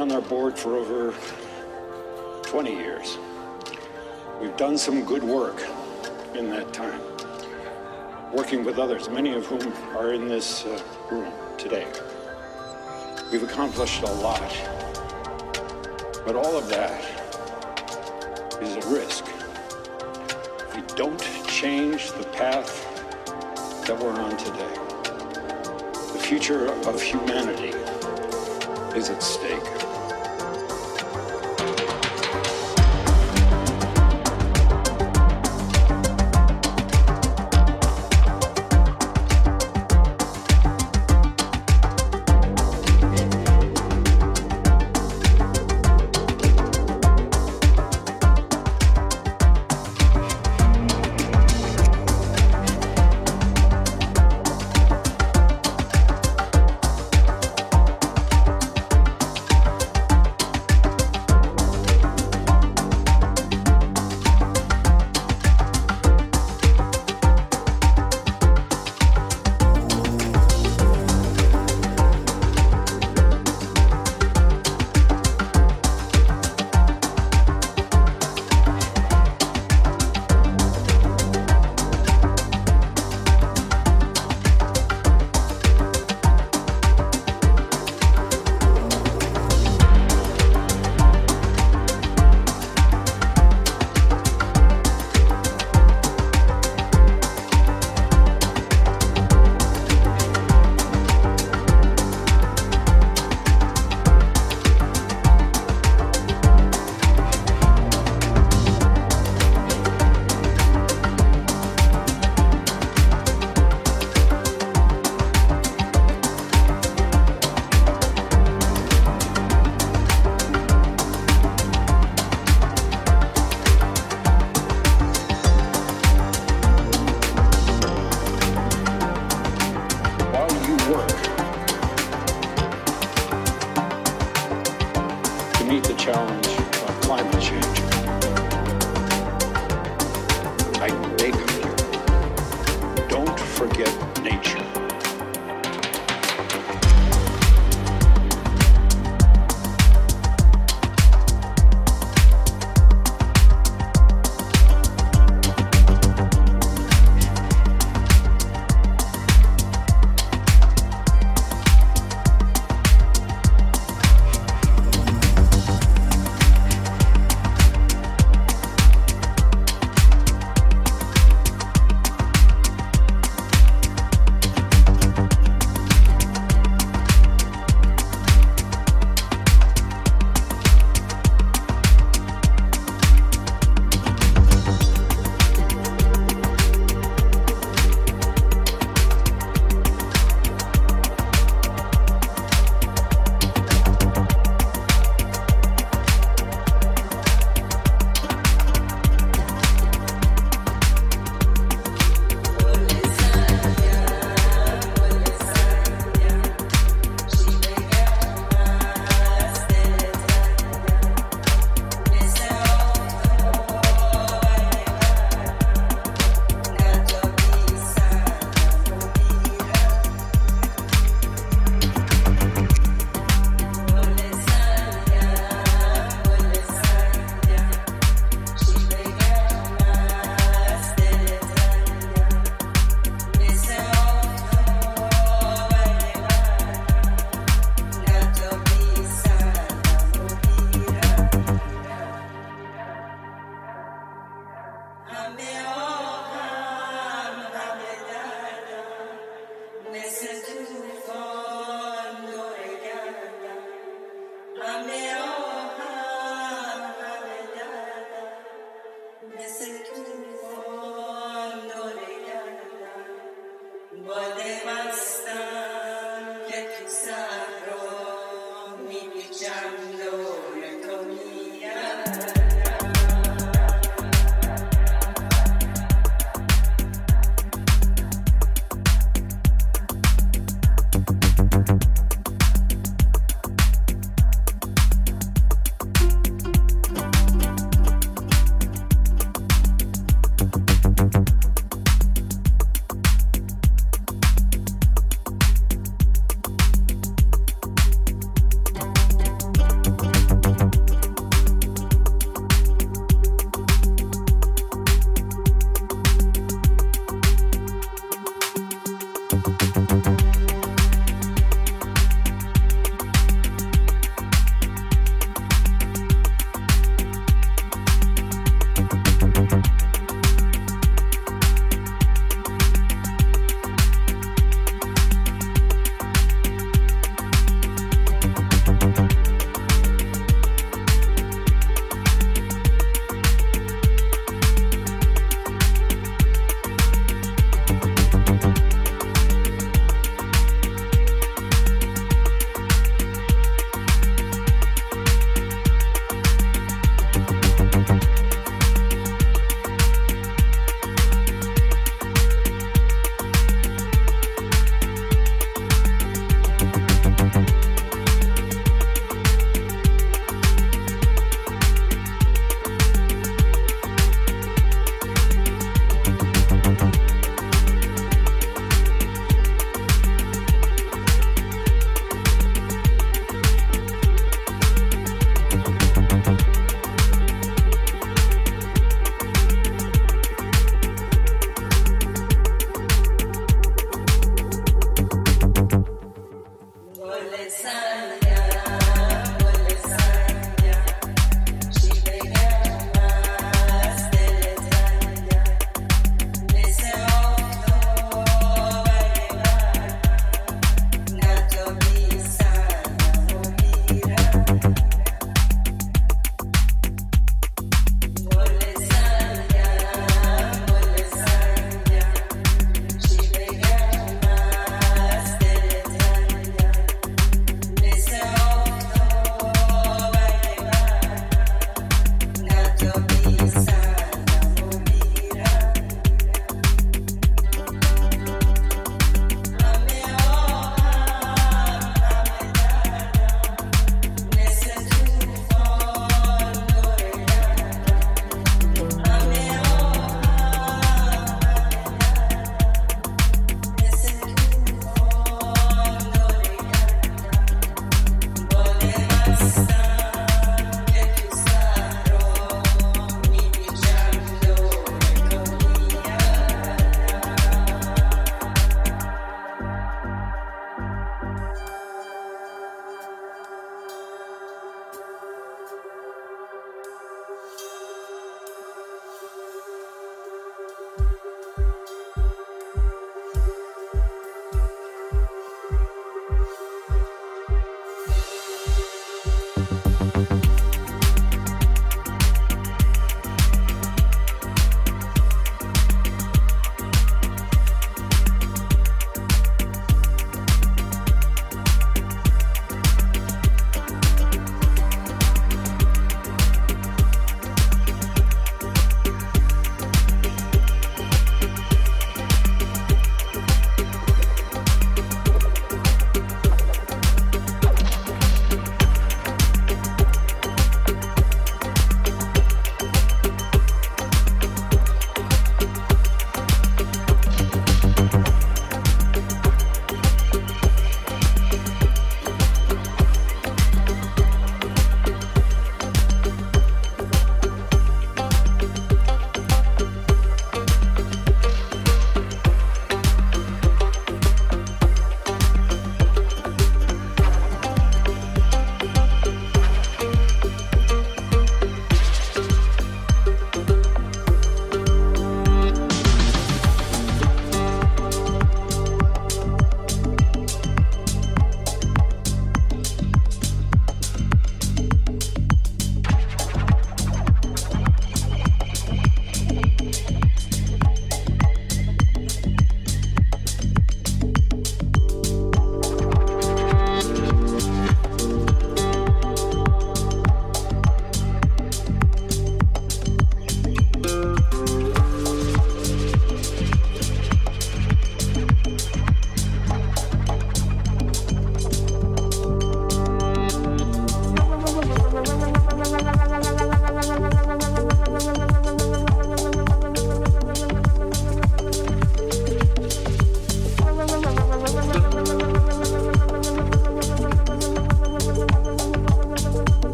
on our board for over 20 years. We've done some good work in that time working with others, many of whom are in this uh, room today. We've accomplished a lot, but all of that is a risk. If we don't change the path that we're on today, the future of humanity is at stake.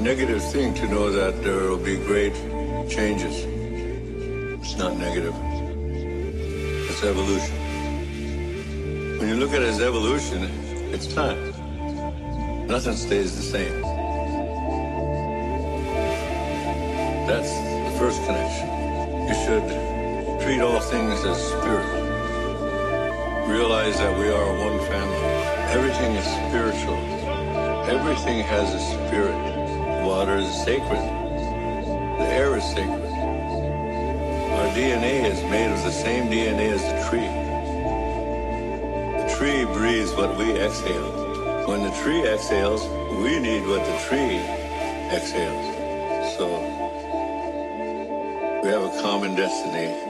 Negative thing to know that there will be great changes. It's not negative. It's evolution. When you look at it as evolution, it's time. Nothing stays the same. That's the first connection. You should treat all things as spiritual. Realize that we are one family. Everything is spiritual. Everything has a. Water is sacred. The air is sacred. Our DNA is made of the same DNA as the tree. The tree breathes what we exhale. When the tree exhales, we need what the tree exhales. So we have a common destiny